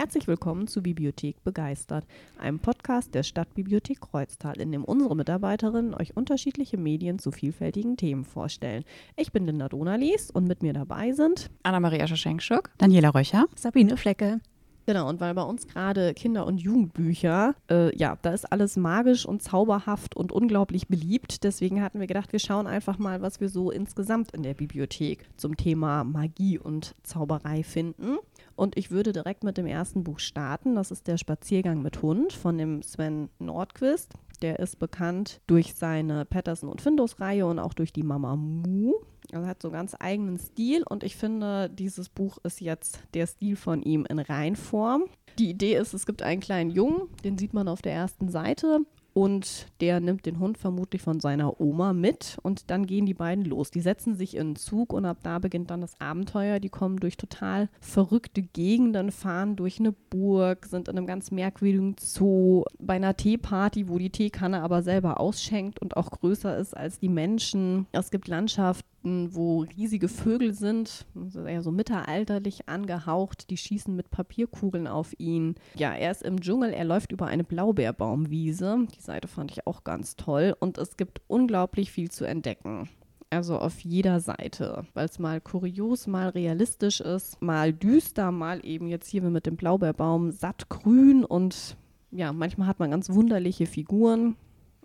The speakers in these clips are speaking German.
Herzlich willkommen zu Bibliothek Begeistert, einem Podcast der Stadtbibliothek Kreuztal, in dem unsere Mitarbeiterinnen euch unterschiedliche Medien zu vielfältigen Themen vorstellen. Ich bin Linda Donalies und mit mir dabei sind Anna-Maria Schaschenkschuk, Daniela Röcher, Sabine Flecke. Genau, und weil bei uns gerade Kinder- und Jugendbücher, äh, ja, da ist alles magisch und zauberhaft und unglaublich beliebt. Deswegen hatten wir gedacht, wir schauen einfach mal, was wir so insgesamt in der Bibliothek zum Thema Magie und Zauberei finden. Und ich würde direkt mit dem ersten Buch starten. Das ist Der Spaziergang mit Hund von dem Sven Nordquist. Der ist bekannt durch seine Patterson und Findus-Reihe und auch durch die Mama Mu. Also hat so einen ganz eigenen Stil und ich finde, dieses Buch ist jetzt der Stil von ihm in Reinform. Die Idee ist, es gibt einen kleinen Jungen, den sieht man auf der ersten Seite und der nimmt den Hund vermutlich von seiner Oma mit und dann gehen die beiden los. Die setzen sich in einen Zug und ab da beginnt dann das Abenteuer. Die kommen durch total verrückte Gegenden, fahren durch eine Burg, sind in einem ganz merkwürdigen Zoo, bei einer Teeparty, wo die Teekanne aber selber ausschenkt und auch größer ist als die Menschen. Es gibt Landschaften wo riesige Vögel sind, eher so mittelalterlich angehaucht, die schießen mit Papierkugeln auf ihn. Ja, er ist im Dschungel, er läuft über eine Blaubeerbaumwiese. Die Seite fand ich auch ganz toll und es gibt unglaublich viel zu entdecken. Also auf jeder Seite, weil es mal kurios, mal realistisch ist, mal düster, mal eben jetzt hier mit dem Blaubeerbaum sattgrün und ja, manchmal hat man ganz wunderliche Figuren.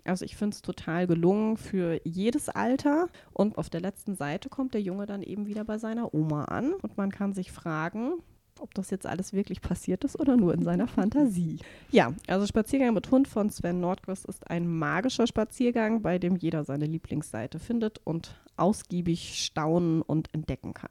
Also ich finde es total gelungen für jedes Alter. Und auf der letzten Seite kommt der Junge dann eben wieder bei seiner Oma an und man kann sich fragen, ob das jetzt alles wirklich passiert ist oder nur in seiner Fantasie. Ja, also Spaziergang mit Hund von Sven Nordquist ist ein magischer Spaziergang, bei dem jeder seine Lieblingsseite findet und ausgiebig staunen und entdecken kann.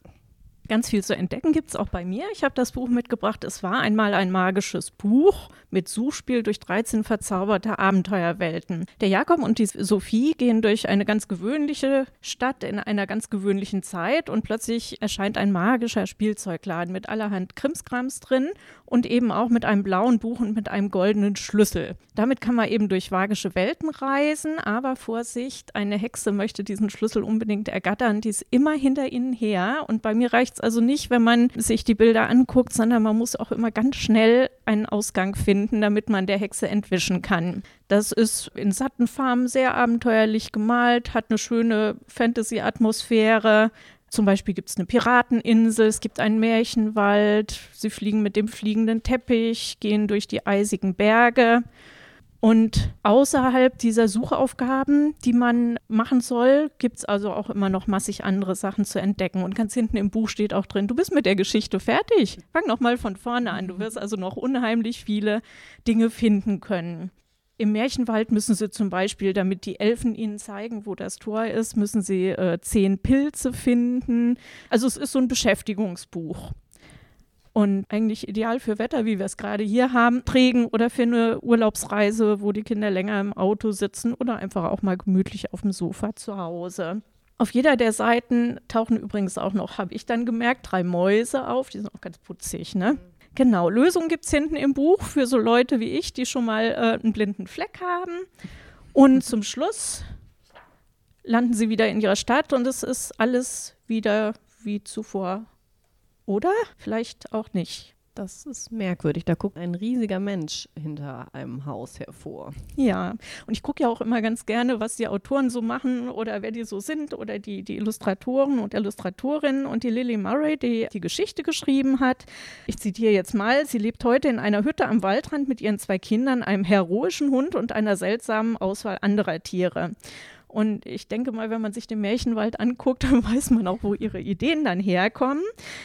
Ganz viel zu entdecken gibt es auch bei mir. Ich habe das Buch mitgebracht. Es war einmal ein magisches Buch mit Suchspiel durch 13 verzauberte Abenteuerwelten. Der Jakob und die Sophie gehen durch eine ganz gewöhnliche Stadt in einer ganz gewöhnlichen Zeit und plötzlich erscheint ein magischer Spielzeugladen mit allerhand Krimskrams drin und eben auch mit einem blauen Buch und mit einem goldenen Schlüssel. Damit kann man eben durch magische Welten reisen, aber Vorsicht, eine Hexe möchte diesen Schlüssel unbedingt ergattern, die ist immer hinter ihnen her und bei mir reicht es also nicht, wenn man sich die Bilder anguckt, sondern man muss auch immer ganz schnell einen Ausgang finden, damit man der Hexe entwischen kann. Das ist in satten Farben sehr abenteuerlich gemalt, hat eine schöne Fantasy-Atmosphäre, zum Beispiel gibt es eine Pirateninsel, es gibt einen Märchenwald, sie fliegen mit dem fliegenden Teppich, gehen durch die eisigen Berge. Und außerhalb dieser Suchaufgaben, die man machen soll, gibt es also auch immer noch massig andere Sachen zu entdecken. Und ganz hinten im Buch steht auch drin, du bist mit der Geschichte fertig. Fang noch mal von vorne an. Du wirst also noch unheimlich viele Dinge finden können. Im Märchenwald müssen sie zum Beispiel, damit die Elfen ihnen zeigen, wo das Tor ist, müssen sie äh, zehn Pilze finden. Also es ist so ein Beschäftigungsbuch. Und eigentlich ideal für Wetter, wie wir es gerade hier haben, Trägen oder für eine Urlaubsreise, wo die Kinder länger im Auto sitzen oder einfach auch mal gemütlich auf dem Sofa zu Hause. Auf jeder der Seiten tauchen übrigens auch noch, habe ich dann gemerkt, drei Mäuse auf. Die sind auch ganz putzig, ne? Genau, Lösungen gibt es hinten im Buch für so Leute wie ich, die schon mal äh, einen blinden Fleck haben. Und zum Schluss landen sie wieder in ihrer Stadt und es ist alles wieder wie zuvor. Oder vielleicht auch nicht. Das ist merkwürdig. Da guckt ein riesiger Mensch hinter einem Haus hervor. Ja, und ich gucke ja auch immer ganz gerne, was die Autoren so machen oder wer die so sind oder die, die Illustratoren und Illustratorinnen und die Lily Murray, die die Geschichte geschrieben hat. Ich zitiere jetzt mal, sie lebt heute in einer Hütte am Waldrand mit ihren zwei Kindern, einem heroischen Hund und einer seltsamen Auswahl anderer Tiere. Und ich denke mal, wenn man sich den Märchenwald anguckt, dann weiß man auch, wo ihre Ideen dann herkommen.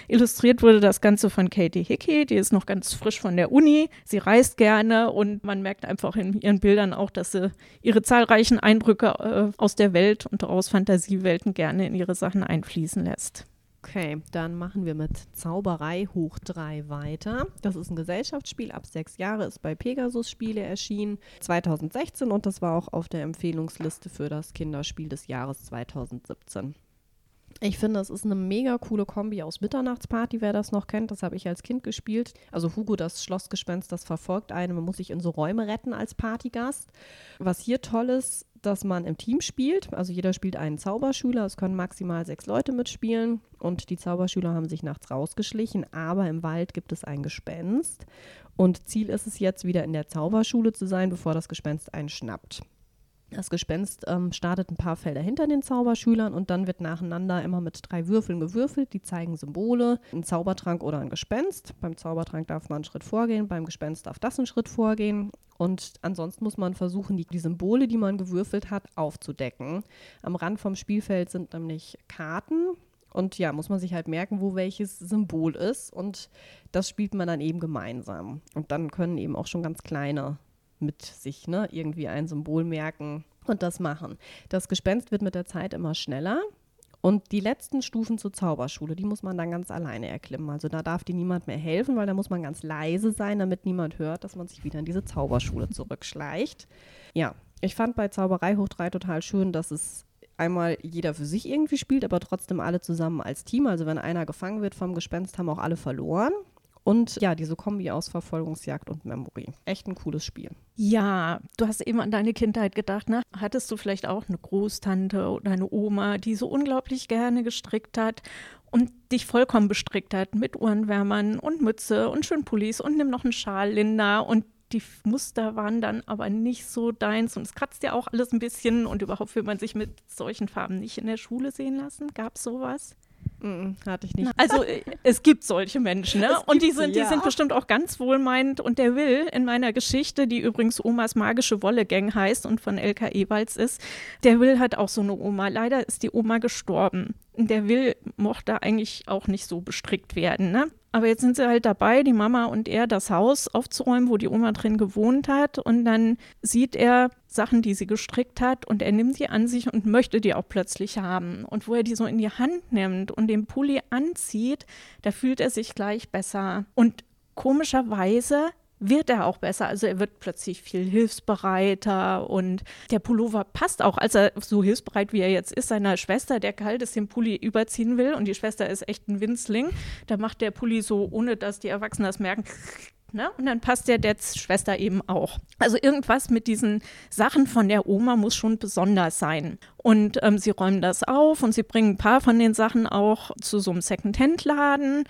Illustriert wurde das Ganze von Katie Hickey, die ist noch ganz frisch von der Uni. Sie reist gerne und man merkt einfach in ihren Bildern auch, dass sie ihre zahlreichen Eindrücke äh, aus der Welt und aus Fantasiewelten gerne in ihre Sachen einfließen lässt. Okay, dann machen wir mit Zauberei hoch 3 weiter. Das ist ein Gesellschaftsspiel ab sechs Jahre, ist bei Pegasus Spiele erschienen 2016 und das war auch auf der Empfehlungsliste für das Kinderspiel des Jahres 2017. Ich finde, es ist eine mega coole Kombi aus Mitternachtsparty, wer das noch kennt. Das habe ich als Kind gespielt. Also Hugo, das Schlossgespenst, das verfolgt einen. Man muss sich in so Räume retten als Partygast. Was hier toll ist, dass man im Team spielt. Also jeder spielt einen Zauberschüler. Es können maximal sechs Leute mitspielen. Und die Zauberschüler haben sich nachts rausgeschlichen. Aber im Wald gibt es ein Gespenst. Und Ziel ist es jetzt, wieder in der Zauberschule zu sein, bevor das Gespenst einen schnappt. Das Gespenst ähm, startet ein paar Felder hinter den Zauberschülern und dann wird nacheinander immer mit drei Würfeln gewürfelt. Die zeigen Symbole, ein Zaubertrank oder ein Gespenst. Beim Zaubertrank darf man einen Schritt vorgehen, beim Gespenst darf das einen Schritt vorgehen. Und ansonsten muss man versuchen, die, die Symbole, die man gewürfelt hat, aufzudecken. Am Rand vom Spielfeld sind nämlich Karten, und ja, muss man sich halt merken, wo welches Symbol ist. Und das spielt man dann eben gemeinsam. Und dann können eben auch schon ganz kleine mit sich ne, irgendwie ein Symbol merken und das machen. Das Gespenst wird mit der Zeit immer schneller. Und die letzten Stufen zur Zauberschule, die muss man dann ganz alleine erklimmen. Also da darf dir niemand mehr helfen, weil da muss man ganz leise sein, damit niemand hört, dass man sich wieder in diese Zauberschule zurückschleicht. Ja, ich fand bei Zauberei hoch 3 total schön, dass es einmal jeder für sich irgendwie spielt, aber trotzdem alle zusammen als Team. Also wenn einer gefangen wird vom Gespenst, haben auch alle verloren. Und ja, diese Kombi aus Verfolgungsjagd und Memory. Echt ein cooles Spiel. Ja, du hast eben an deine Kindheit gedacht, ne? Hattest du vielleicht auch eine Großtante oder eine Oma, die so unglaublich gerne gestrickt hat und dich vollkommen bestrickt hat mit Ohrenwärmern und Mütze und schön Pullis und nimm noch einen Schal, Linda und die Muster waren dann aber nicht so deins und es kratzt ja auch alles ein bisschen und überhaupt will man sich mit solchen Farben nicht in der Schule sehen lassen. Gab es sowas? Mm, hatte ich nicht. Also äh, es gibt solche Menschen, ne? Und die sind, die sind bestimmt auch ganz wohlmeinend. Und der Will in meiner Geschichte, die übrigens Omas magische Wolle-Gang heißt und von Elka Ewalds ist, der Will hat auch so eine Oma. Leider ist die Oma gestorben. Der Will mochte eigentlich auch nicht so bestrickt werden, ne? Aber jetzt sind sie halt dabei, die Mama und er, das Haus aufzuräumen, wo die Oma drin gewohnt hat. Und dann sieht er Sachen, die sie gestrickt hat, und er nimmt die an sich und möchte die auch plötzlich haben. Und wo er die so in die Hand nimmt und den Pulli anzieht, da fühlt er sich gleich besser. Und komischerweise wird er auch besser. Also er wird plötzlich viel hilfsbereiter und der Pullover passt auch, als er so hilfsbereit wie er jetzt ist, seiner Schwester, der kalt ist, den Pulli überziehen will und die Schwester ist echt ein Winzling. Da macht der Pulli so, ohne dass die Erwachsenen das merken, Ne? Und dann passt der der Schwester eben auch. Also irgendwas mit diesen Sachen von der Oma muss schon besonders sein. Und ähm, sie räumen das auf und sie bringen ein paar von den Sachen auch zu so einem Second-Hand-Laden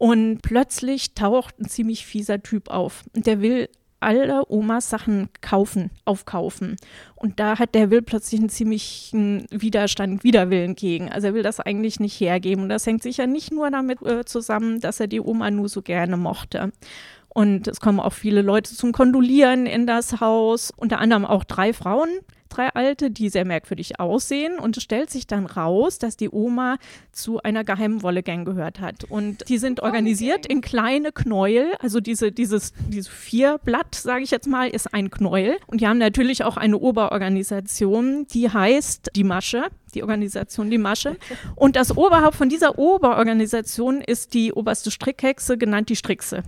und plötzlich taucht ein ziemlich fieser Typ auf. Und der will alle Omas Sachen kaufen, aufkaufen. Und da hat der Will plötzlich einen ziemlichen Widerstand, Widerwillen gegen. Also er will das eigentlich nicht hergeben. Und das hängt sicher nicht nur damit äh, zusammen, dass er die Oma nur so gerne mochte. Und es kommen auch viele Leute zum Kondolieren in das Haus, unter anderem auch drei Frauen, drei Alte, die sehr merkwürdig aussehen. Und es stellt sich dann raus, dass die Oma zu einer geheimen Wolle-Gang gehört hat. Und die sind organisiert in kleine Knäuel. Also diese, dieses, dieses Vierblatt, sage ich jetzt mal, ist ein Knäuel. Und die haben natürlich auch eine Oberorganisation, die heißt die Masche die Organisation Die Masche. Und das Oberhaupt von dieser Oberorganisation ist die oberste Strickhexe, genannt die Strickse.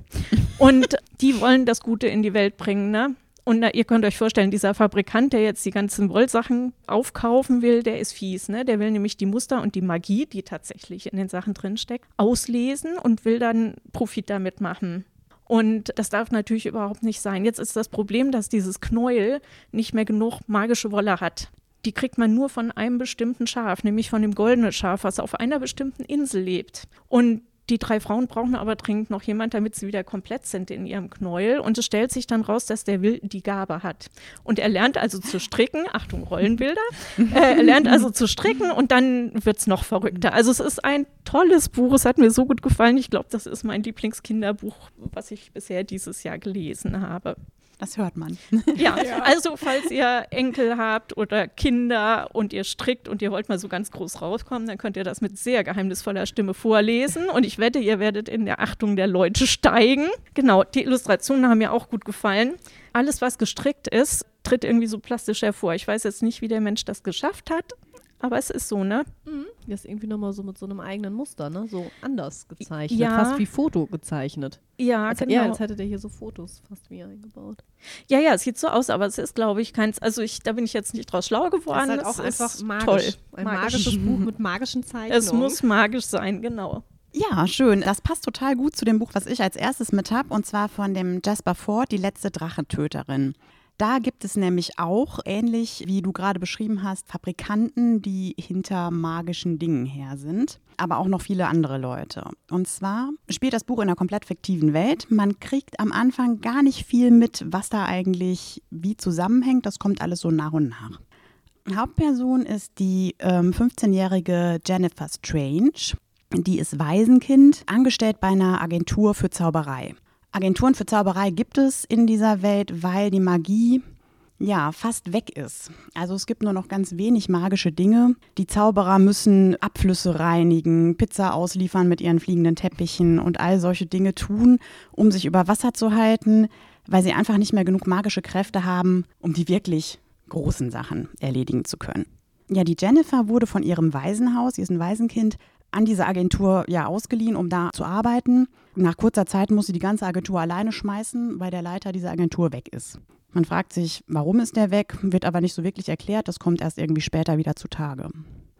Und die wollen das Gute in die Welt bringen. Ne? Und na, ihr könnt euch vorstellen, dieser Fabrikant, der jetzt die ganzen Wollsachen aufkaufen will, der ist fies. Ne? Der will nämlich die Muster und die Magie, die tatsächlich in den Sachen drinsteckt, auslesen und will dann Profit damit machen. Und das darf natürlich überhaupt nicht sein. Jetzt ist das Problem, dass dieses Knäuel nicht mehr genug magische Wolle hat. Die kriegt man nur von einem bestimmten Schaf, nämlich von dem goldenen Schaf, was auf einer bestimmten Insel lebt. Und die drei Frauen brauchen aber dringend noch jemand, damit sie wieder komplett sind in ihrem Knäuel. Und es stellt sich dann raus, dass der Will die Gabe hat. Und er lernt also zu stricken. Achtung, Rollenbilder. äh, er lernt also zu stricken und dann wird es noch verrückter. Also es ist ein tolles Buch. Es hat mir so gut gefallen. Ich glaube, das ist mein Lieblingskinderbuch, was ich bisher dieses Jahr gelesen habe. Das hört man. Ja, also falls ihr Enkel habt oder Kinder und ihr strickt und ihr wollt mal so ganz groß rauskommen, dann könnt ihr das mit sehr geheimnisvoller Stimme vorlesen. Und ich wette, ihr werdet in der Achtung der Leute steigen. Genau, die Illustrationen haben mir auch gut gefallen. Alles, was gestrickt ist, tritt irgendwie so plastisch hervor. Ich weiß jetzt nicht, wie der Mensch das geschafft hat, aber es ist so, ne? Mhm. Das ist irgendwie nochmal so mit so einem eigenen Muster, ne? So anders gezeichnet. Ja. Fast wie Foto gezeichnet. Ja, als, genau. Ja, als hätte der hier so Fotos fast wie eingebaut. Ja, ja, es sieht so aus, aber es ist, glaube ich, keins. Also ich, da bin ich jetzt nicht draus schlau geworden. Das ist halt auch es einfach magisch. toll. Ein magisches Buch mit magischen Zeichnungen. Es muss magisch sein, genau. Ja, schön. Das passt total gut zu dem Buch, was ich als erstes mit habe, und zwar von dem Jasper Ford, Die letzte Drachentöterin. Da gibt es nämlich auch, ähnlich wie du gerade beschrieben hast, Fabrikanten, die hinter magischen Dingen her sind, aber auch noch viele andere Leute. Und zwar spielt das Buch in einer komplett fiktiven Welt. Man kriegt am Anfang gar nicht viel mit, was da eigentlich wie zusammenhängt. Das kommt alles so nach und nach. Hauptperson ist die ähm, 15-jährige Jennifer Strange. Die ist Waisenkind, angestellt bei einer Agentur für Zauberei. Agenturen für Zauberei gibt es in dieser Welt, weil die Magie ja fast weg ist. Also es gibt nur noch ganz wenig magische Dinge. Die Zauberer müssen Abflüsse reinigen, Pizza ausliefern mit ihren fliegenden Teppichen und all solche Dinge tun, um sich über Wasser zu halten, weil sie einfach nicht mehr genug magische Kräfte haben, um die wirklich großen Sachen erledigen zu können. Ja, die Jennifer wurde von ihrem Waisenhaus, sie ist ein Waisenkind, an diese Agentur ja ausgeliehen, um da zu arbeiten. Nach kurzer Zeit muss sie die ganze Agentur alleine schmeißen, weil der Leiter dieser Agentur weg ist. Man fragt sich, warum ist der weg, wird aber nicht so wirklich erklärt. Das kommt erst irgendwie später wieder zutage.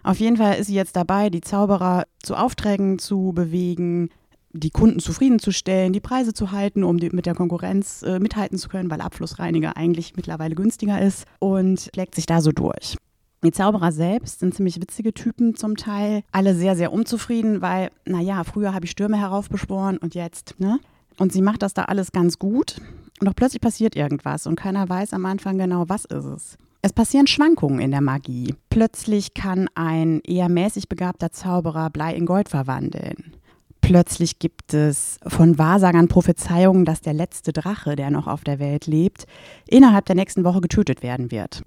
Auf jeden Fall ist sie jetzt dabei, die Zauberer zu Aufträgen zu bewegen, die Kunden zufriedenzustellen, die Preise zu halten, um die, mit der Konkurrenz äh, mithalten zu können, weil Abflussreiniger eigentlich mittlerweile günstiger ist und legt sich da so durch. Die Zauberer selbst sind ziemlich witzige Typen zum Teil. Alle sehr, sehr unzufrieden, weil, naja, früher habe ich Stürme heraufbeschworen und jetzt, ne? Und sie macht das da alles ganz gut. Und doch plötzlich passiert irgendwas und keiner weiß am Anfang genau, was ist es. Es passieren Schwankungen in der Magie. Plötzlich kann ein eher mäßig begabter Zauberer Blei in Gold verwandeln. Plötzlich gibt es von Wahrsagern Prophezeiungen, dass der letzte Drache, der noch auf der Welt lebt, innerhalb der nächsten Woche getötet werden wird.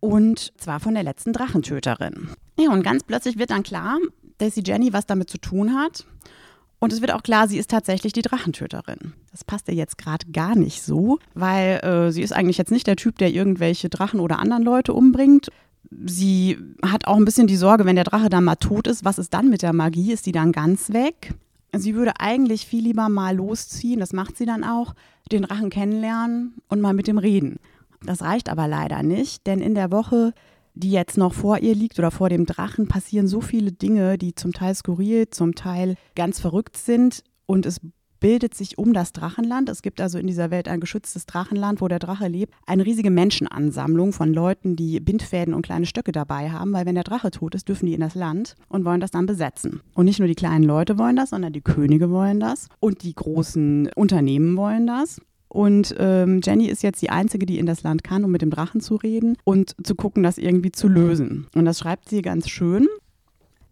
Und zwar von der letzten Drachentöterin. Ja, und ganz plötzlich wird dann klar, dass die Jenny was damit zu tun hat. Und es wird auch klar, sie ist tatsächlich die Drachentöterin. Das passt ihr jetzt gerade gar nicht so, weil äh, sie ist eigentlich jetzt nicht der Typ, der irgendwelche Drachen oder anderen Leute umbringt. Sie hat auch ein bisschen die Sorge, wenn der Drache dann mal tot ist, was ist dann mit der Magie? Ist die dann ganz weg? Sie würde eigentlich viel lieber mal losziehen, das macht sie dann auch, den Drachen kennenlernen und mal mit dem reden. Das reicht aber leider nicht, denn in der Woche, die jetzt noch vor ihr liegt oder vor dem Drachen, passieren so viele Dinge, die zum Teil skurril, zum Teil ganz verrückt sind und es bildet sich um das Drachenland. Es gibt also in dieser Welt ein geschütztes Drachenland, wo der Drache lebt. Eine riesige Menschenansammlung von Leuten, die Bindfäden und kleine Stöcke dabei haben, weil wenn der Drache tot ist, dürfen die in das Land und wollen das dann besetzen. Und nicht nur die kleinen Leute wollen das, sondern die Könige wollen das und die großen Unternehmen wollen das. Und ähm, Jenny ist jetzt die Einzige, die in das Land kann, um mit dem Drachen zu reden und zu gucken, das irgendwie zu lösen. Und das schreibt sie ganz schön.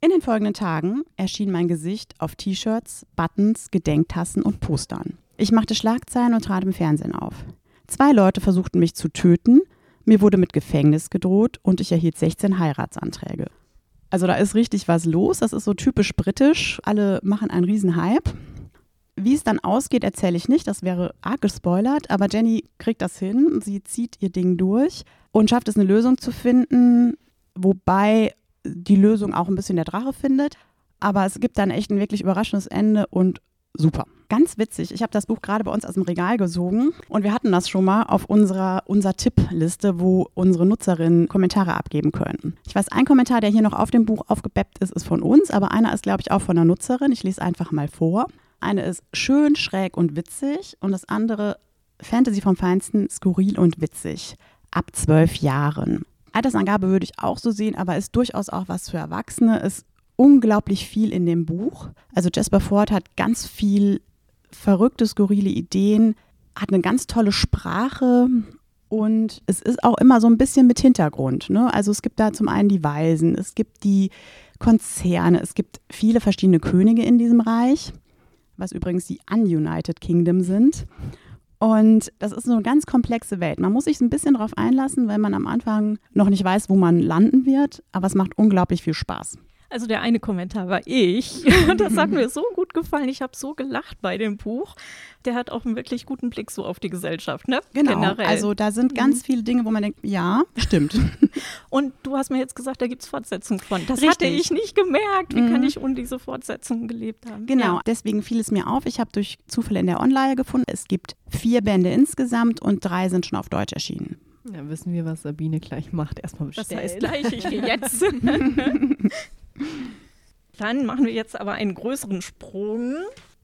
In den folgenden Tagen erschien mein Gesicht auf T-Shirts, Buttons, Gedenktassen und Postern. Ich machte Schlagzeilen und trat im Fernsehen auf. Zwei Leute versuchten mich zu töten, mir wurde mit Gefängnis gedroht und ich erhielt 16 Heiratsanträge. Also da ist richtig was los, das ist so typisch britisch. Alle machen einen riesen Hype. Wie es dann ausgeht, erzähle ich nicht, das wäre arg gespoilert, aber Jenny kriegt das hin, sie zieht ihr Ding durch und schafft es, eine Lösung zu finden, wobei die Lösung auch ein bisschen der Drache findet. Aber es gibt dann echt ein wirklich überraschendes Ende und super. Ganz witzig, ich habe das Buch gerade bei uns aus dem Regal gesogen und wir hatten das schon mal auf unserer unser Tippliste, wo unsere Nutzerinnen Kommentare abgeben können. Ich weiß, ein Kommentar, der hier noch auf dem Buch aufgebeppt ist, ist von uns, aber einer ist, glaube ich, auch von einer Nutzerin. Ich lese einfach mal vor. Eine ist schön, schräg und witzig und das andere Fantasy vom Feinsten, skurril und witzig. Ab zwölf Jahren. Altersangabe würde ich auch so sehen, aber ist durchaus auch was für Erwachsene. Ist unglaublich viel in dem Buch. Also Jasper Ford hat ganz viel verrückte, skurrile Ideen, hat eine ganz tolle Sprache und es ist auch immer so ein bisschen mit Hintergrund. Ne? Also es gibt da zum einen die Weisen, es gibt die Konzerne, es gibt viele verschiedene Könige in diesem Reich was übrigens die Ununited Kingdom sind. Und das ist so eine ganz komplexe Welt. Man muss sich ein bisschen darauf einlassen, weil man am Anfang noch nicht weiß, wo man landen wird, aber es macht unglaublich viel Spaß. Also der eine Kommentar war ich. Das hat mir so gut gefallen. Ich habe so gelacht bei dem Buch. Der hat auch einen wirklich guten Blick so auf die Gesellschaft, ne? Genau. Generell. Also da sind ganz mhm. viele Dinge, wo man denkt, ja, stimmt. Und du hast mir jetzt gesagt, da gibt es Fortsetzungen von. Das Richtig. hatte ich nicht gemerkt. Wie mhm. kann ich ohne diese Fortsetzungen gelebt haben? Genau, ja. deswegen fiel es mir auf. Ich habe durch Zufall in der Online gefunden. Es gibt vier Bände insgesamt und drei sind schon auf Deutsch erschienen. Ja, wissen wir, was Sabine gleich macht. Erstmal bestellen. Das heißt gleich, ich gehe jetzt. Dann machen wir jetzt aber einen größeren Sprung.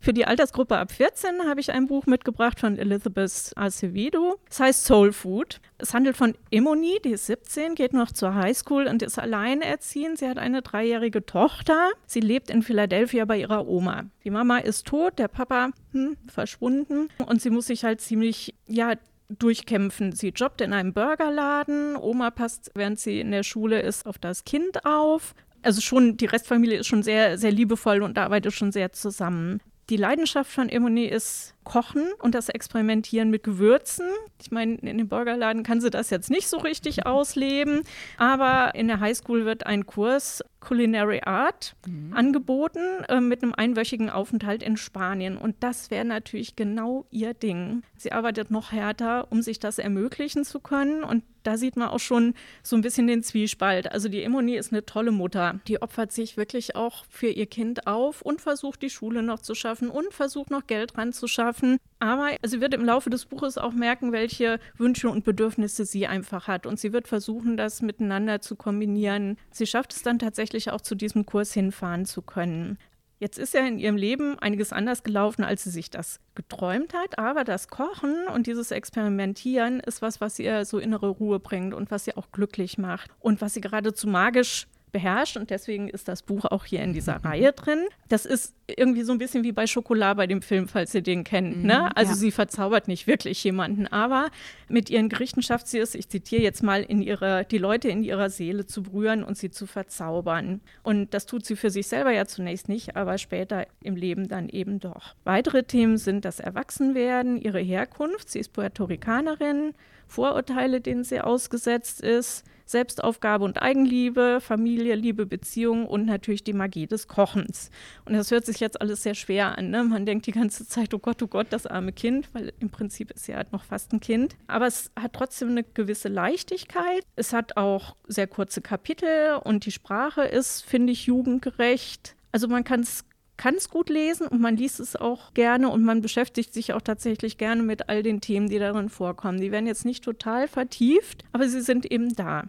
Für die Altersgruppe ab 14 habe ich ein Buch mitgebracht von Elizabeth Acevedo. Es heißt Soul Food. Es handelt von Emoni, die ist 17, geht noch zur Highschool und ist alleinerziehend. Sie hat eine dreijährige Tochter. Sie lebt in Philadelphia bei ihrer Oma. Die Mama ist tot, der Papa hm, verschwunden und sie muss sich halt ziemlich, ja, durchkämpfen. Sie jobbt in einem Burgerladen. Oma passt, während sie in der Schule ist, auf das Kind auf. Also schon, die Restfamilie ist schon sehr, sehr liebevoll und arbeitet schon sehr zusammen. Die Leidenschaft von Emoni ist Kochen und das Experimentieren mit Gewürzen. Ich meine, in dem Burgerladen kann sie das jetzt nicht so richtig ausleben, aber in der Highschool wird ein Kurs Culinary Art mhm. angeboten äh, mit einem einwöchigen Aufenthalt in Spanien. Und das wäre natürlich genau ihr Ding. Sie arbeitet noch härter, um sich das ermöglichen zu können. Und da sieht man auch schon so ein bisschen den Zwiespalt. Also die Emoni ist eine tolle Mutter. Die opfert sich wirklich auch für ihr Kind auf und versucht, die Schule noch zu schaffen und versucht, noch Geld ranzuschaffen schaffen. Aber sie wird im Laufe des Buches auch merken, welche Wünsche und Bedürfnisse sie einfach hat. Und sie wird versuchen, das miteinander zu kombinieren. Sie schafft es dann tatsächlich auch zu diesem Kurs hinfahren zu können. Jetzt ist ja in ihrem Leben einiges anders gelaufen, als sie sich das geträumt hat. Aber das Kochen und dieses Experimentieren ist was, was ihr so innere Ruhe bringt und was sie auch glücklich macht und was sie geradezu magisch beherrscht und deswegen ist das Buch auch hier in dieser Reihe drin. Das ist irgendwie so ein bisschen wie bei Schokolade bei dem Film, falls ihr den kennt. Ne? Mhm, also ja. sie verzaubert nicht wirklich jemanden, aber mit ihren Gerichten schafft sie es, ich zitiere jetzt mal, in ihre, die Leute in ihrer Seele zu berühren und sie zu verzaubern. Und das tut sie für sich selber ja zunächst nicht, aber später im Leben dann eben doch. Weitere Themen sind das Erwachsenwerden, ihre Herkunft, sie ist Puerto Ricanerin, Vorurteile, denen sie ausgesetzt ist, Selbstaufgabe und Eigenliebe, Familie, Liebe, Beziehung und natürlich die Magie des Kochens. Und das hört sich jetzt alles sehr schwer an. Ne? Man denkt die ganze Zeit, oh Gott, oh Gott, das arme Kind, weil im Prinzip ist sie halt noch fast ein Kind. Aber es hat trotzdem eine gewisse Leichtigkeit. Es hat auch sehr kurze Kapitel und die Sprache ist, finde ich, jugendgerecht. Also man kann es kann es gut lesen und man liest es auch gerne und man beschäftigt sich auch tatsächlich gerne mit all den Themen, die darin vorkommen. Die werden jetzt nicht total vertieft, aber sie sind eben da.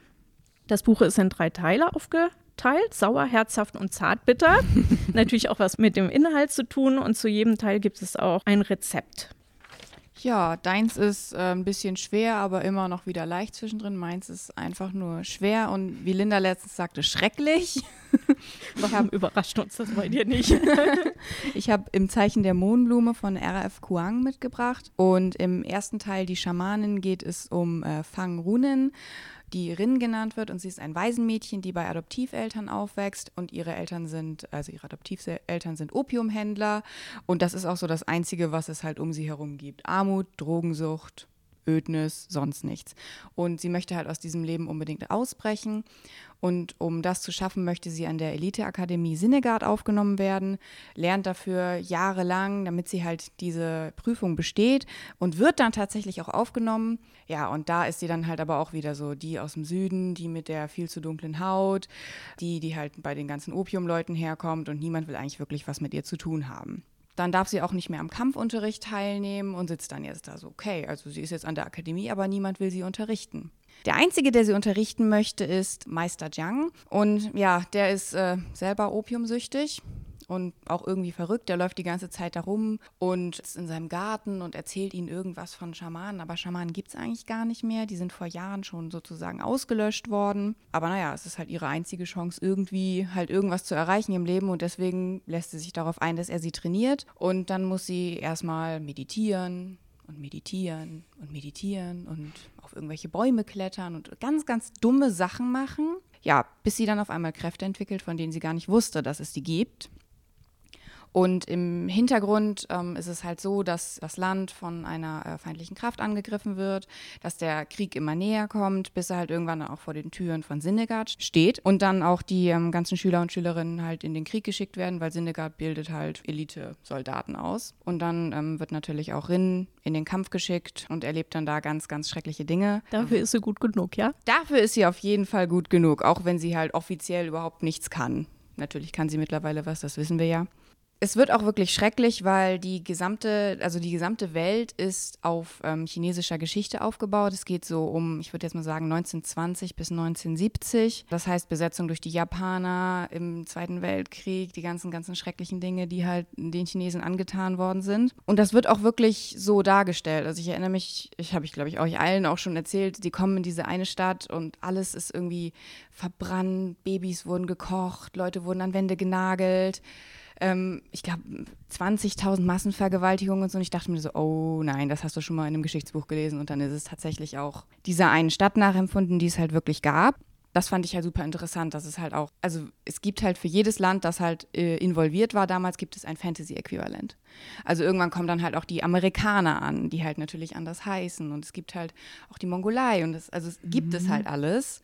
Das Buch ist in drei Teile aufgeteilt: sauer, herzhaft und zartbitter. Natürlich auch was mit dem Inhalt zu tun und zu jedem Teil gibt es auch ein Rezept. Ja, deins ist äh, ein bisschen schwer, aber immer noch wieder leicht zwischendrin. Meins ist einfach nur schwer und wie Linda letztens sagte, schrecklich. Wir haben überrascht uns das bei dir nicht. ich habe im Zeichen der Mohnblume von RF Kuang mitgebracht und im ersten Teil die Schamanin geht es um äh, Fang Runen die Rin genannt wird. Und sie ist ein Waisenmädchen, die bei Adoptiveltern aufwächst. Und ihre Eltern sind, also ihre Adoptiveltern sind Opiumhändler. Und das ist auch so das Einzige, was es halt um sie herum gibt. Armut, Drogensucht, Ödnis, sonst nichts. Und sie möchte halt aus diesem Leben unbedingt ausbrechen. Und um das zu schaffen, möchte sie an der Eliteakademie Sinnegard aufgenommen werden, lernt dafür jahrelang, damit sie halt diese Prüfung besteht und wird dann tatsächlich auch aufgenommen. Ja, und da ist sie dann halt aber auch wieder so die aus dem Süden, die mit der viel zu dunklen Haut, die, die halt bei den ganzen Opiumleuten herkommt und niemand will eigentlich wirklich was mit ihr zu tun haben. Dann darf sie auch nicht mehr am Kampfunterricht teilnehmen und sitzt dann jetzt da so, okay, also sie ist jetzt an der Akademie, aber niemand will sie unterrichten. Der Einzige, der sie unterrichten möchte, ist Meister Jiang. Und ja, der ist äh, selber opiumsüchtig und auch irgendwie verrückt. Der läuft die ganze Zeit da rum und ist in seinem Garten und erzählt ihnen irgendwas von Schamanen. Aber Schamanen gibt es eigentlich gar nicht mehr. Die sind vor Jahren schon sozusagen ausgelöscht worden. Aber naja, es ist halt ihre einzige Chance, irgendwie halt irgendwas zu erreichen im Leben. Und deswegen lässt sie sich darauf ein, dass er sie trainiert. Und dann muss sie erstmal meditieren und meditieren und meditieren und auf irgendwelche Bäume klettern und ganz, ganz dumme Sachen machen. Ja, bis sie dann auf einmal Kräfte entwickelt, von denen sie gar nicht wusste, dass es die gibt. Und im Hintergrund ähm, ist es halt so, dass das Land von einer äh, feindlichen Kraft angegriffen wird, dass der Krieg immer näher kommt, bis er halt irgendwann auch vor den Türen von Sinnegard steht und dann auch die ähm, ganzen Schüler und Schülerinnen halt in den Krieg geschickt werden, weil Sinnegard bildet halt Elite-Soldaten aus. Und dann ähm, wird natürlich auch Rin in den Kampf geschickt und erlebt dann da ganz, ganz schreckliche Dinge. Dafür ist sie gut genug, ja? Dafür ist sie auf jeden Fall gut genug, auch wenn sie halt offiziell überhaupt nichts kann. Natürlich kann sie mittlerweile was, das wissen wir ja. Es wird auch wirklich schrecklich, weil die gesamte, also die gesamte Welt ist auf ähm, chinesischer Geschichte aufgebaut. Es geht so um, ich würde jetzt mal sagen, 1920 bis 1970. Das heißt Besetzung durch die Japaner im Zweiten Weltkrieg, die ganzen, ganzen schrecklichen Dinge, die halt den Chinesen angetan worden sind. Und das wird auch wirklich so dargestellt. Also ich erinnere mich, ich habe ich glaube ich euch allen auch schon erzählt, die kommen in diese eine Stadt und alles ist irgendwie verbrannt, Babys wurden gekocht, Leute wurden an Wände genagelt ähm, ich glaube, 20.000 Massenvergewaltigungen und so. Und ich dachte mir so, oh nein, das hast du schon mal in einem Geschichtsbuch gelesen. Und dann ist es tatsächlich auch dieser einen Stadt nachempfunden, die es halt wirklich gab. Das fand ich halt super interessant, dass es halt auch, also es gibt halt für jedes Land, das halt äh, involviert war damals, gibt es ein Fantasy-Äquivalent. Also irgendwann kommen dann halt auch die Amerikaner an, die halt natürlich anders heißen. Und es gibt halt auch die Mongolei und es, also es gibt es mhm. halt alles.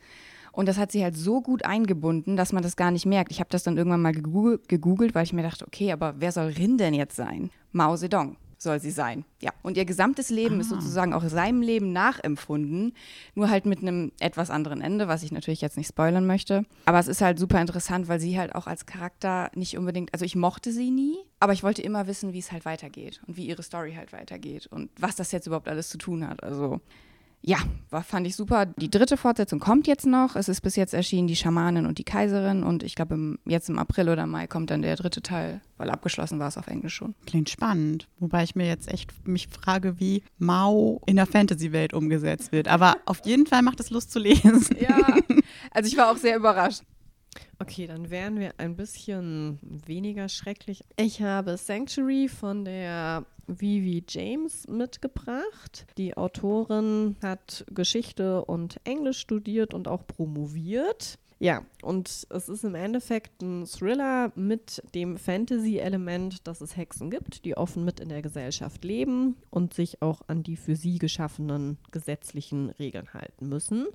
Und das hat sie halt so gut eingebunden, dass man das gar nicht merkt. Ich habe das dann irgendwann mal gegoogelt, weil ich mir dachte, okay, aber wer soll Rin denn jetzt sein? Mao Zedong soll sie sein. Ja. Und ihr gesamtes Leben ah. ist sozusagen auch seinem Leben nachempfunden, nur halt mit einem etwas anderen Ende, was ich natürlich jetzt nicht spoilern möchte. Aber es ist halt super interessant, weil sie halt auch als Charakter nicht unbedingt, also ich mochte sie nie, aber ich wollte immer wissen, wie es halt weitergeht und wie ihre Story halt weitergeht und was das jetzt überhaupt alles zu tun hat. Also ja, war, fand ich super. Die dritte Fortsetzung kommt jetzt noch. Es ist bis jetzt erschienen die Schamanin und die Kaiserin und ich glaube jetzt im April oder Mai kommt dann der dritte Teil, weil abgeschlossen war es auf Englisch schon. Klingt spannend, wobei ich mir jetzt echt mich frage, wie Mao in der Fantasy-Welt umgesetzt wird. Aber auf jeden Fall macht es Lust zu lesen. Ja, also ich war auch sehr überrascht. Okay, dann wären wir ein bisschen weniger schrecklich. Ich habe Sanctuary von der Vivi James mitgebracht. Die Autorin hat Geschichte und Englisch studiert und auch promoviert. Ja, und es ist im Endeffekt ein Thriller mit dem Fantasy-Element, dass es Hexen gibt, die offen mit in der Gesellschaft leben und sich auch an die für sie geschaffenen gesetzlichen Regeln halten müssen.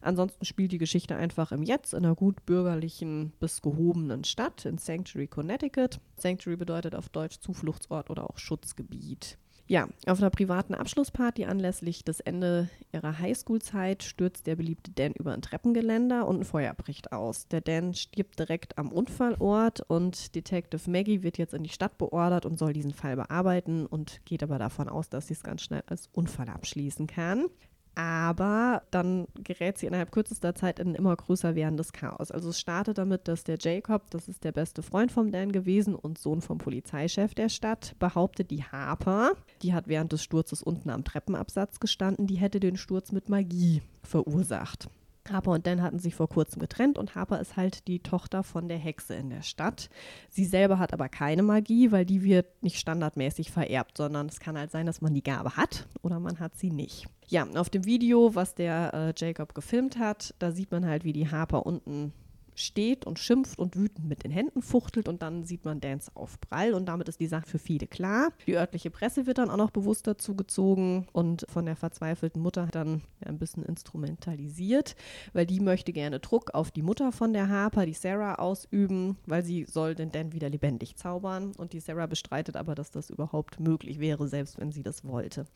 Ansonsten spielt die Geschichte einfach im Jetzt in einer gut bürgerlichen bis gehobenen Stadt in Sanctuary, Connecticut. Sanctuary bedeutet auf Deutsch Zufluchtsort oder auch Schutzgebiet. Ja, auf einer privaten Abschlussparty anlässlich des Ende ihrer Highschool-Zeit stürzt der beliebte Dan über ein Treppengeländer und ein Feuer bricht aus. Der Dan stirbt direkt am Unfallort und Detective Maggie wird jetzt in die Stadt beordert und soll diesen Fall bearbeiten und geht aber davon aus, dass sie es ganz schnell als Unfall abschließen kann. Aber dann gerät sie innerhalb kürzester Zeit in ein immer größer werdendes Chaos. Also es startet damit, dass der Jacob, das ist der beste Freund vom Dan gewesen und Sohn vom Polizeichef der Stadt, behauptet, die Harper, die hat während des Sturzes unten am Treppenabsatz gestanden, die hätte den Sturz mit Magie verursacht. Harper und Dan hatten sich vor kurzem getrennt und Harper ist halt die Tochter von der Hexe in der Stadt. Sie selber hat aber keine Magie, weil die wird nicht standardmäßig vererbt, sondern es kann halt sein, dass man die Gabe hat oder man hat sie nicht. Ja, auf dem Video, was der äh, Jacob gefilmt hat, da sieht man halt, wie die Harper unten steht und schimpft und wütend mit den Händen fuchtelt und dann sieht man Dance auf Prall und damit ist die Sache für viele klar. Die örtliche Presse wird dann auch noch bewusst dazu gezogen und von der verzweifelten Mutter dann ein bisschen instrumentalisiert, weil die möchte gerne Druck auf die Mutter von der Harper, die Sarah, ausüben, weil sie soll den Dan wieder lebendig zaubern und die Sarah bestreitet aber, dass das überhaupt möglich wäre, selbst wenn sie das wollte.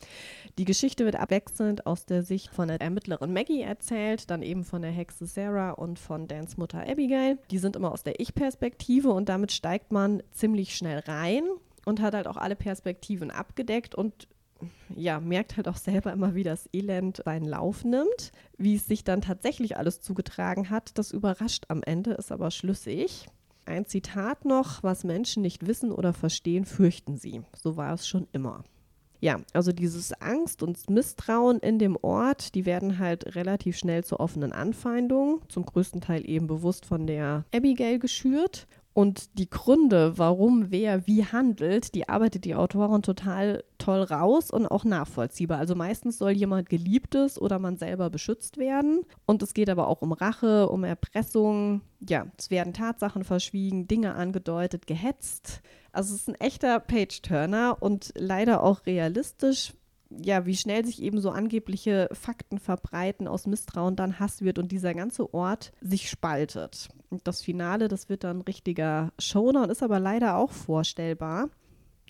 Die Geschichte wird abwechselnd aus der Sicht von der Ermittlerin Maggie erzählt, dann eben von der Hexe Sarah und von Dans Mutter Abigail. Die sind immer aus der Ich-Perspektive und damit steigt man ziemlich schnell rein und hat halt auch alle Perspektiven abgedeckt und ja, merkt halt auch selber immer, wie das Elend seinen Lauf nimmt. Wie es sich dann tatsächlich alles zugetragen hat, das überrascht am Ende, ist aber schlüssig. Ein Zitat noch, was Menschen nicht wissen oder verstehen, fürchten sie. So war es schon immer. Ja, also dieses Angst und Misstrauen in dem Ort, die werden halt relativ schnell zu offenen Anfeindungen, zum größten Teil eben bewusst von der Abigail geschürt. Und die Gründe, warum wer wie handelt, die arbeitet die Autorin total toll raus und auch nachvollziehbar. Also meistens soll jemand Geliebtes oder man selber beschützt werden. Und es geht aber auch um Rache, um Erpressung. Ja, es werden Tatsachen verschwiegen, Dinge angedeutet, gehetzt. Also es ist ein echter Page-Turner und leider auch realistisch, ja, wie schnell sich eben so angebliche Fakten verbreiten, aus Misstrauen dann Hass wird und dieser ganze Ort sich spaltet. Und das Finale, das wird dann richtiger Showdown, ist aber leider auch vorstellbar.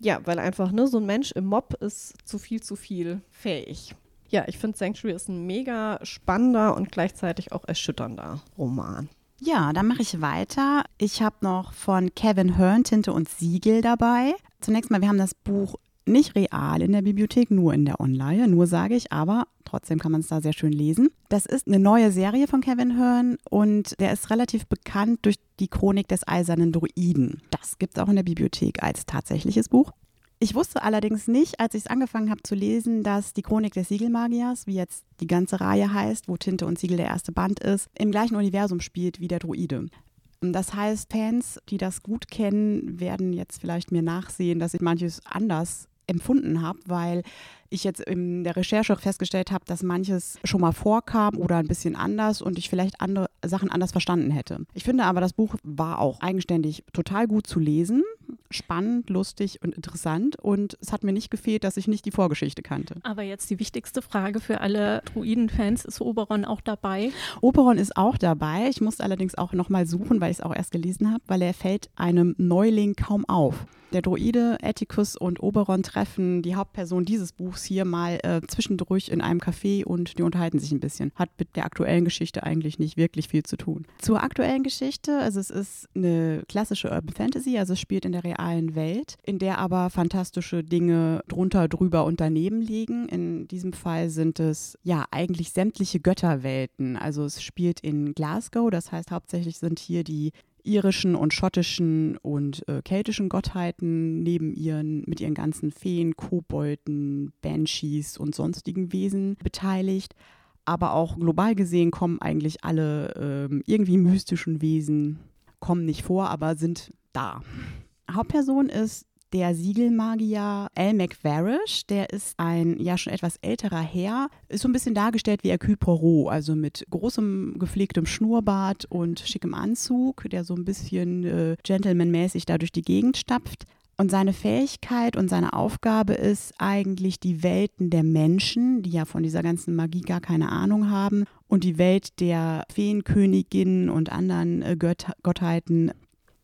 Ja, weil einfach, ne, so ein Mensch im Mob ist zu viel, zu viel fähig. Ja, ich finde Sanctuary ist ein mega spannender und gleichzeitig auch erschütternder Roman. Ja, dann mache ich weiter. Ich habe noch von Kevin Hearn Tinte und Siegel dabei. Zunächst mal, wir haben das Buch nicht real in der Bibliothek, nur in der Online, nur sage ich, aber trotzdem kann man es da sehr schön lesen. Das ist eine neue Serie von Kevin Hearn und der ist relativ bekannt durch die Chronik des eisernen Druiden. Das gibt es auch in der Bibliothek als tatsächliches Buch. Ich wusste allerdings nicht, als ich es angefangen habe zu lesen, dass die Chronik des Siegelmagiers, wie jetzt die ganze Reihe heißt, wo Tinte und Siegel der erste Band ist, im gleichen Universum spielt wie der Druide. Das heißt, Fans, die das gut kennen, werden jetzt vielleicht mir nachsehen, dass ich manches anders empfunden habe, weil ich jetzt in der Recherche festgestellt habe, dass manches schon mal vorkam oder ein bisschen anders und ich vielleicht andere Sachen anders verstanden hätte. Ich finde aber, das Buch war auch eigenständig total gut zu lesen, spannend, lustig und interessant und es hat mir nicht gefehlt, dass ich nicht die Vorgeschichte kannte. Aber jetzt die wichtigste Frage für alle Druiden-Fans, ist Oberon auch dabei? Oberon ist auch dabei. Ich musste allerdings auch nochmal suchen, weil ich es auch erst gelesen habe, weil er fällt einem Neuling kaum auf. Der Droide Atticus und Oberon treffen die Hauptperson dieses Buchs hier mal äh, zwischendurch in einem Café und die unterhalten sich ein bisschen. Hat mit der aktuellen Geschichte eigentlich nicht wirklich viel zu tun. Zur aktuellen Geschichte, also es ist eine klassische Urban Fantasy, also es spielt in der realen Welt, in der aber fantastische Dinge drunter, drüber und daneben liegen. In diesem Fall sind es ja eigentlich sämtliche Götterwelten. Also es spielt in Glasgow, das heißt hauptsächlich sind hier die irischen und schottischen und äh, keltischen Gottheiten neben ihren, mit ihren ganzen Feen, Kobolden, Banshees und sonstigen Wesen beteiligt. Aber auch global gesehen kommen eigentlich alle äh, irgendwie mystischen Wesen, kommen nicht vor, aber sind da. Hauptperson ist der Siegelmagier Al McVarish, der ist ein ja schon etwas älterer Herr, ist so ein bisschen dargestellt wie Hercule Poirot, also mit großem gepflegtem Schnurrbart und schickem Anzug, der so ein bisschen äh, gentlemanmäßig da durch die Gegend stapft. Und seine Fähigkeit und seine Aufgabe ist eigentlich die Welten der Menschen, die ja von dieser ganzen Magie gar keine Ahnung haben, und die Welt der Feenköniginnen und anderen äh, Gött Gottheiten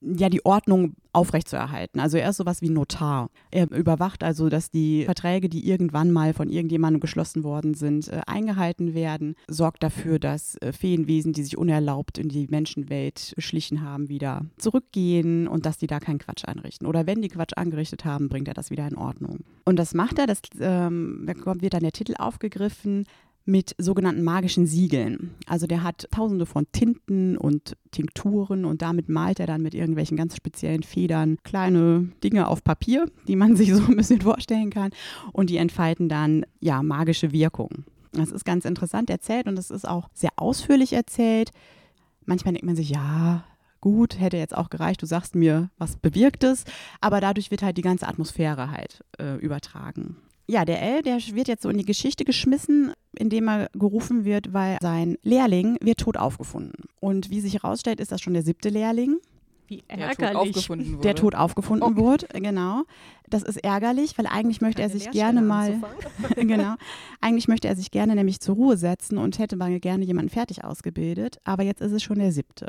ja die Ordnung aufrechtzuerhalten. Also er ist sowas wie Notar. Er überwacht also, dass die Verträge, die irgendwann mal von irgendjemandem geschlossen worden sind, äh, eingehalten werden, sorgt dafür, dass äh, Feenwesen, die sich unerlaubt in die Menschenwelt geschlichen haben, wieder zurückgehen und dass die da keinen Quatsch anrichten. Oder wenn die Quatsch angerichtet haben, bringt er das wieder in Ordnung. Und das macht er, das ähm, wird dann der Titel aufgegriffen, mit sogenannten magischen Siegeln. Also der hat tausende von Tinten und Tinkturen und damit malt er dann mit irgendwelchen ganz speziellen Federn kleine Dinge auf Papier, die man sich so ein bisschen vorstellen kann und die entfalten dann ja magische Wirkung. Das ist ganz interessant erzählt und es ist auch sehr ausführlich erzählt. Manchmal denkt man sich, ja, gut, hätte jetzt auch gereicht, du sagst mir, was bewirkt es, aber dadurch wird halt die ganze Atmosphäre halt äh, übertragen. Ja, der L, der wird jetzt so in die Geschichte geschmissen, indem er gerufen wird, weil sein Lehrling wird tot aufgefunden. Und wie sich herausstellt, ist das schon der siebte Lehrling. Wie Der tot aufgefunden wurde. Der tot aufgefunden Oh. wurde, genau. Das ist ärgerlich, weil eigentlich möchte er Keine sich Lehrstelle gerne mal, genau, eigentlich möchte er sich gerne nämlich zur Ruhe setzen und hätte mal gerne jemanden fertig ausgebildet, aber jetzt ist es schon der siebte.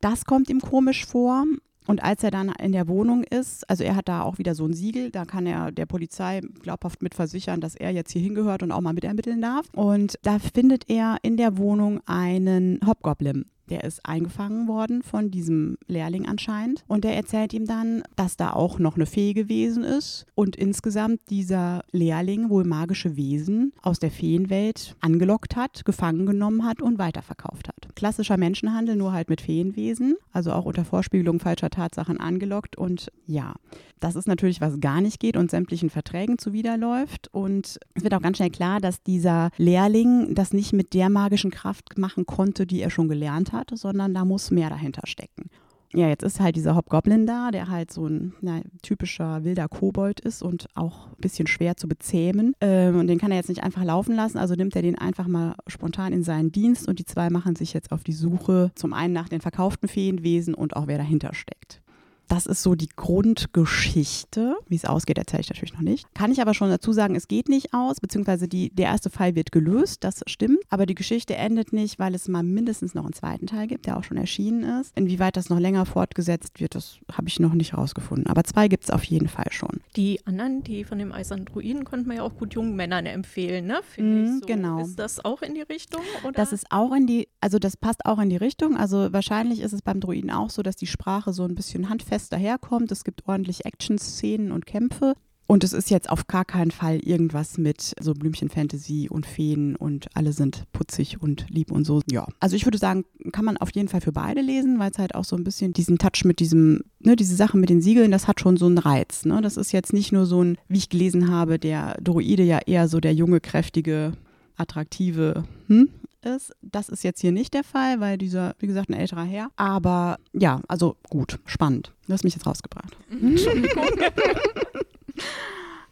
Das kommt ihm komisch vor. Und als er dann in der Wohnung ist, also er hat da auch wieder so ein Siegel, da kann er der Polizei glaubhaft mit versichern, dass er jetzt hier hingehört und auch mal mitermitteln darf. Und da findet er in der Wohnung einen Hobgoblin. Der ist eingefangen worden von diesem Lehrling anscheinend. Und der erzählt ihm dann, dass da auch noch eine Fee gewesen ist und insgesamt dieser Lehrling wohl magische Wesen aus der Feenwelt angelockt hat, gefangen genommen hat und weiterverkauft hat. Klassischer Menschenhandel, nur halt mit Feenwesen, also auch unter Vorspiegelung falscher Tatsachen angelockt. Und ja, das ist natürlich, was gar nicht geht und sämtlichen Verträgen zuwiderläuft. Und es wird auch ganz schnell klar, dass dieser Lehrling das nicht mit der magischen Kraft machen konnte, die er schon gelernt hat, sondern da muss mehr dahinter stecken. Ja, jetzt ist halt dieser Hobgoblin da, der halt so ein na, typischer wilder Kobold ist und auch ein bisschen schwer zu bezähmen. Ähm, und den kann er jetzt nicht einfach laufen lassen, also nimmt er den einfach mal spontan in seinen Dienst und die zwei machen sich jetzt auf die Suche zum einen nach den verkauften Feenwesen und auch wer dahinter steckt. Das ist so die Grundgeschichte. Wie es ausgeht, erzähle ich natürlich noch nicht. Kann ich aber schon dazu sagen, es geht nicht aus, beziehungsweise die, der erste Fall wird gelöst, das stimmt. Aber die Geschichte endet nicht, weil es mal mindestens noch einen zweiten Teil gibt, der auch schon erschienen ist. Inwieweit das noch länger fortgesetzt wird, das habe ich noch nicht rausgefunden. Aber zwei gibt es auf jeden Fall schon. Die anderen, die von dem Eisernen Druiden, konnte man ja auch gut jungen Männern empfehlen, ne? Finde Mm, ich so. genau. Ist das auch in die Richtung? Oder? Das ist auch in die, also das passt auch in die Richtung. Also wahrscheinlich ist es beim Druiden auch so, dass die Sprache so ein bisschen handfest daherkommt. Es gibt ordentlich Action-Szenen und Kämpfe. Und es ist jetzt auf gar keinen Fall irgendwas mit so Blümchen-Fantasy und Feen und alle sind putzig und lieb und so. Ja. Also ich würde sagen, kann man auf jeden Fall für beide lesen, weil es halt auch so ein bisschen diesen Touch mit diesem, ne, diese Sache mit den Siegeln, das hat schon so einen Reiz. Ne? Das ist jetzt nicht nur so ein, wie ich gelesen habe, der Druide ja eher so der junge, kräftige, attraktive hm, ist. Das ist jetzt hier nicht der Fall, weil dieser, wie gesagt, ein älterer Herr. Aber ja, also gut, spannend. Du hast mich jetzt rausgebracht.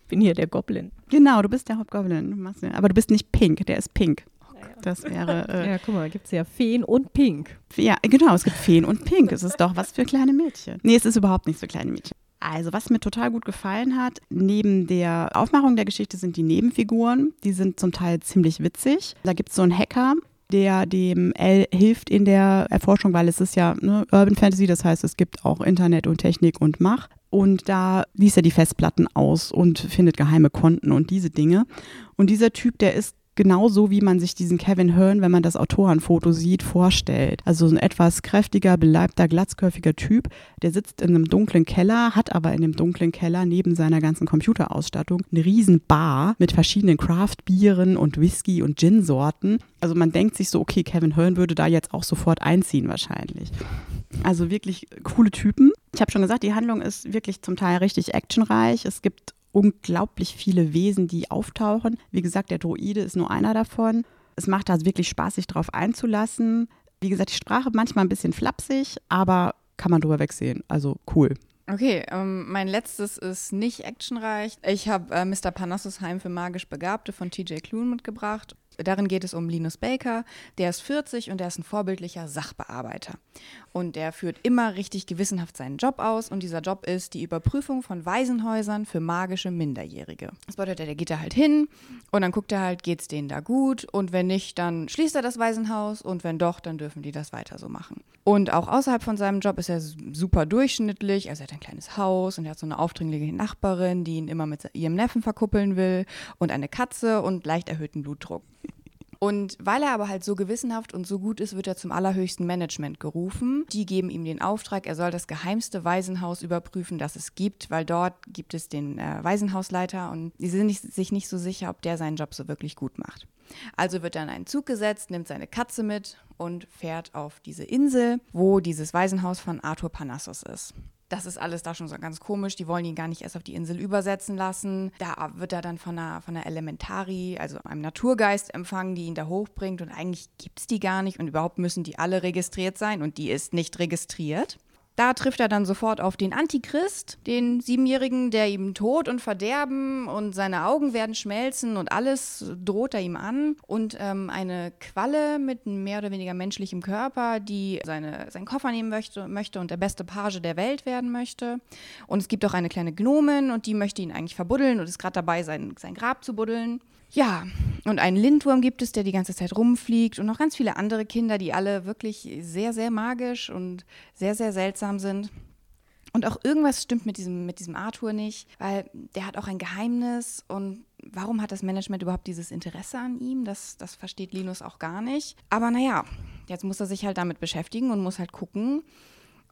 bin hier der Goblin. Genau, du bist der Hobgoblin. Du machst ja, aber du bist nicht pink, der ist pink. Das wäre, äh, Ja, guck mal, gibt es ja Feen und Pink. ja, genau, es gibt Feen und Pink. Es ist doch was für kleine Mädchen. Nee, es ist überhaupt nichts für kleine Mädchen. Also, was mir total gut gefallen hat, neben der Aufmachung der Geschichte sind die Nebenfiguren. Die sind zum Teil ziemlich witzig. Da gibt es so einen Hacker, der dem L hilft in der Erforschung, weil es ist ja ne, Urban Fantasy, das heißt, es gibt auch Internet und Technik und Mach. Und da liest er die Festplatten aus und findet geheime Konten und diese Dinge. Und dieser Typ, der ist genauso, wie man sich diesen Kevin Hearn, wenn man das Autorenfoto sieht, vorstellt. Also so ein etwas kräftiger, beleibter, glatzköpfiger Typ, der sitzt in einem dunklen Keller, hat aber in dem dunklen Keller neben seiner ganzen Computerausstattung eine riesen Bar mit verschiedenen Craft-Bieren und Whisky und Gin-Sorten. Also man denkt sich so, okay, Kevin Hearn würde da jetzt auch sofort einziehen wahrscheinlich. Also wirklich coole Typen. Ich habe schon gesagt, die Handlung ist wirklich zum Teil richtig actionreich. Es gibt unglaublich viele Wesen, die auftauchen. Wie gesagt, der Droide ist nur einer davon. Es macht da wirklich Spaß, sich drauf einzulassen. Wie gesagt, die Sprache manchmal ein bisschen flapsig, aber kann man drüber wegsehen. Also cool. Okay, ähm, mein letztes ist nicht actionreich. Ich habe äh, Mr. Parnassus Heim für magisch Begabte von TJ Klune mitgebracht. Darin geht es um Linus Baker. Der ist 40 und der ist ein vorbildlicher Sachbearbeiter. Und der führt immer richtig gewissenhaft seinen Job aus. Und dieser Job ist die Überprüfung von Waisenhäusern für magische Minderjährige. Das bedeutet, der geht da halt hin und dann guckt er halt, geht's denen da gut? Und wenn nicht, dann schließt er das Waisenhaus und wenn doch, dann dürfen die das weiter so machen. Und auch außerhalb von seinem Job ist er super durchschnittlich. Also er hat ein kleines Haus und er hat so eine aufdringliche Nachbarin, die ihn immer mit ihrem Neffen verkuppeln will und eine Katze und leicht erhöhten Blutdruck. Und weil er aber halt so gewissenhaft und so gut ist, wird er zum allerhöchsten Management gerufen. Die geben ihm den Auftrag, er soll das geheimste Waisenhaus überprüfen, das es gibt, weil dort gibt es den äh, Waisenhausleiter und die sind nicht, sich nicht so sicher, ob der seinen Job so wirklich gut macht. Also wird er in einen Zug gesetzt, nimmt seine Katze mit und fährt auf diese Insel, wo dieses Waisenhaus von Arthur Parnassus ist. Das ist alles da schon so ganz komisch. Die wollen ihn gar nicht erst auf die Insel übersetzen lassen. Da wird er dann von einer, von einer Elementari, also einem Naturgeist empfangen, die ihn da hochbringt. Und eigentlich gibt es die gar nicht. Und überhaupt müssen die alle registriert sein. Und die ist nicht registriert. Da trifft er dann sofort auf den Antichrist, den Siebenjährigen, der ihm Tod und Verderben und seine Augen werden schmelzen und alles droht er ihm an. Und ähm, eine Qualle mit mehr oder weniger menschlichem Körper, die seine, seinen Koffer nehmen möchte, möchte und der beste Page der Welt werden möchte. Und es gibt auch eine kleine Gnomin und die möchte ihn eigentlich verbuddeln und ist gerade dabei, sein, sein Grab zu buddeln. Ja, und einen Lindwurm gibt es, der die ganze Zeit rumfliegt und noch ganz viele andere Kinder, die alle wirklich sehr, sehr magisch und sehr, sehr seltsam sind. Und auch irgendwas stimmt mit diesem, mit diesem Arthur nicht, weil der hat auch ein Geheimnis und warum hat das Management überhaupt dieses Interesse an ihm? Das, das versteht Linus auch gar nicht. Aber naja, jetzt muss er sich halt damit beschäftigen und muss halt gucken,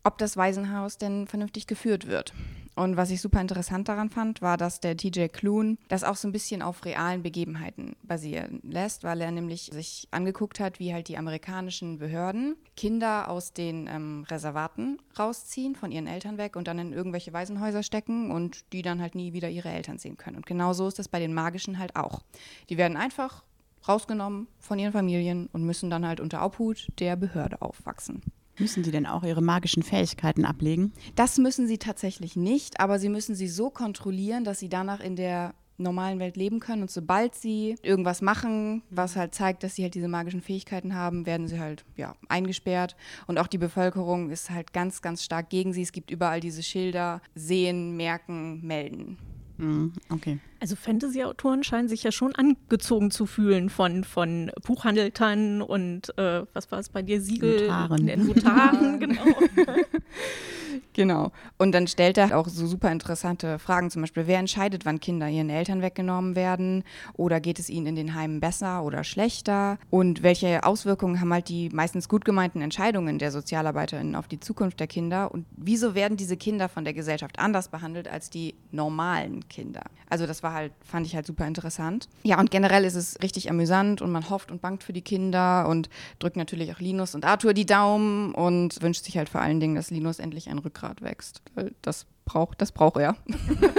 ob das Waisenhaus denn vernünftig geführt wird. Und was ich super interessant daran fand, war, dass der TJ Klune das auch so ein bisschen auf realen Begebenheiten basieren lässt, weil er nämlich sich angeguckt hat, wie halt die amerikanischen Behörden Kinder aus den ähm, Reservaten rausziehen, von ihren Eltern weg und dann in irgendwelche Waisenhäuser stecken und die dann halt nie wieder ihre Eltern sehen können. Und genau so ist das bei den Magischen halt auch. Die werden einfach rausgenommen von ihren Familien und müssen dann halt unter Obhut der Behörde aufwachsen. Müssen die denn auch ihre magischen Fähigkeiten ablegen? Das müssen sie tatsächlich nicht, aber sie müssen sie so kontrollieren, dass sie danach in der normalen Welt leben können. Und sobald sie irgendwas machen, was halt zeigt, dass sie halt diese magischen Fähigkeiten haben, werden sie halt ja, eingesperrt. Und auch die Bevölkerung ist halt ganz, ganz stark gegen sie. Es gibt überall diese Schilder, sehen, merken, melden. Mhm, okay. Also Fantasy-Autoren scheinen sich ja schon angezogen zu fühlen von, von Buchhandeltern und äh, was war es bei dir? Siegel? Notaren. Äh, Notaren, genau. Genau. Und dann stellt er auch so super interessante Fragen, zum Beispiel, wer entscheidet, wann Kinder ihren Eltern weggenommen werden? Oder geht es ihnen in den Heimen besser oder schlechter? Und welche Auswirkungen haben halt die meistens gut gemeinten Entscheidungen der SozialarbeiterInnen auf die Zukunft der Kinder? Und wieso werden diese Kinder von der Gesellschaft anders behandelt als die normalen Kinder? Also das war halt, fand ich halt super interessant. Ja, und generell ist es richtig amüsant und man hofft und bangt für die Kinder und drückt natürlich auch Linus und Arthur die Daumen und wünscht sich halt vor allen Dingen, dass Linus endlich ein Rückgrat wächst. Das braucht, das braucht er.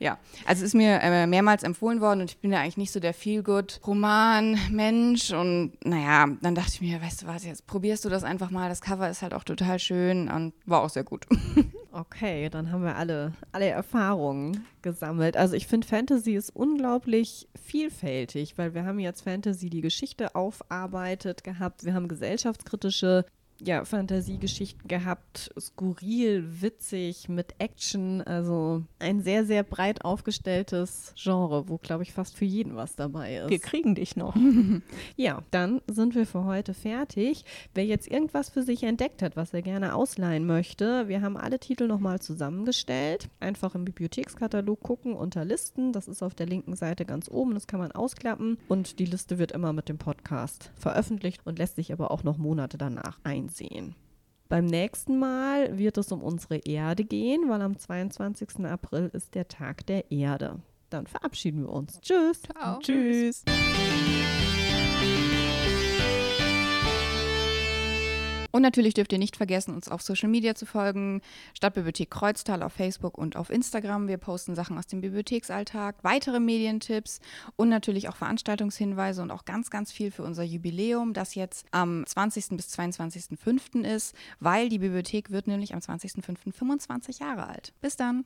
ja, also ist mir äh, mehrmals empfohlen worden und ich bin ja eigentlich nicht so der Feel-Good-Roman-Mensch und naja, dann dachte ich mir, weißt du was, jetzt probierst du das einfach mal. Das Cover ist halt auch total schön und war auch sehr gut. Okay, dann haben wir alle, alle Erfahrungen gesammelt. Also ich finde, Fantasy ist unglaublich vielfältig, weil wir haben jetzt Fantasy die Geschichte aufarbeitet gehabt, wir haben gesellschaftskritische ja, Fantasiegeschichten gehabt, skurril, witzig, mit Action, also ein sehr, sehr breit aufgestelltes Genre, wo, glaube ich, fast für jeden was dabei ist. Wir kriegen dich noch. Ja, dann sind wir für heute fertig. Wer jetzt irgendwas für sich entdeckt hat, was er gerne ausleihen möchte, wir haben alle Titel nochmal zusammengestellt. Einfach im Bibliothekskatalog gucken unter Listen. Das ist auf der linken Seite ganz oben. Das kann man ausklappen. Und die Liste wird immer mit dem Podcast veröffentlicht und lässt sich aber auch noch Monate danach einsehen. Beim nächsten Mal wird es um unsere Erde gehen, weil am 22. April ist der Tag der Erde. Dann verabschieden wir uns. Tschüss. Tschüss. Und natürlich dürft ihr nicht vergessen, uns auf Social Media zu folgen. Stadtbibliothek Kreuztal auf Facebook und auf Instagram. Wir posten Sachen aus dem Bibliotheksalltag, weitere Medientipps und natürlich auch Veranstaltungshinweise und auch ganz, ganz viel für unser Jubiläum, das jetzt am 20. bis 22.05. ist, weil die Bibliothek wird nämlich am 20.05. 25 Jahre alt. Bis dann!